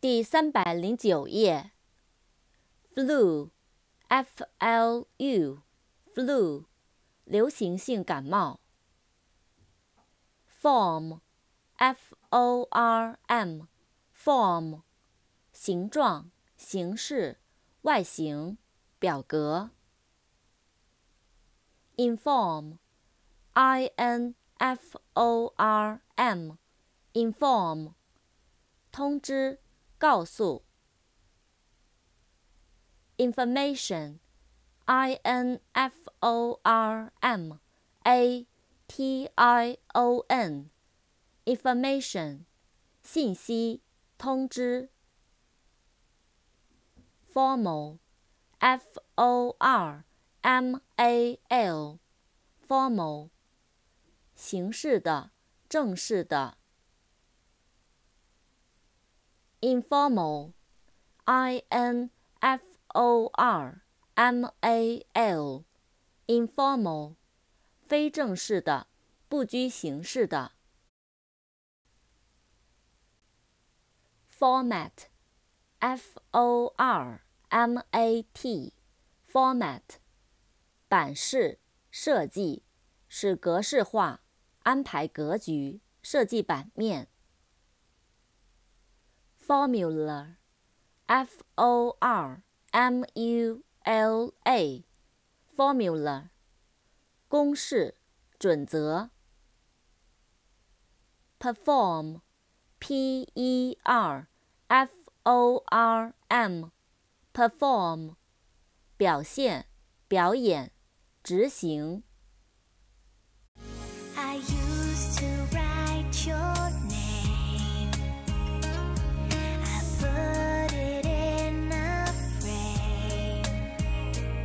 第三百零九页。flu，f-l-u，flu，流行性感冒。form，f-o-r-m，form，形状、形式、外形、表格。inform，i-n-f-o-r-m，inform，通知。告诉，information，i n f o r m a t i o n，information，信息，通知。formal，f o r m a l，formal，形式的，正式的。Informal, i n f o r m a l, informal, 非正式的，不拘形式的。format, f o r m a t, format, 版式、设计，是格式化，安排格局，设计版面。formula, f o r m u l a, formula, 公式、准则。perform, p e r f o r m, perform, 表现、表演、执行。I used to write your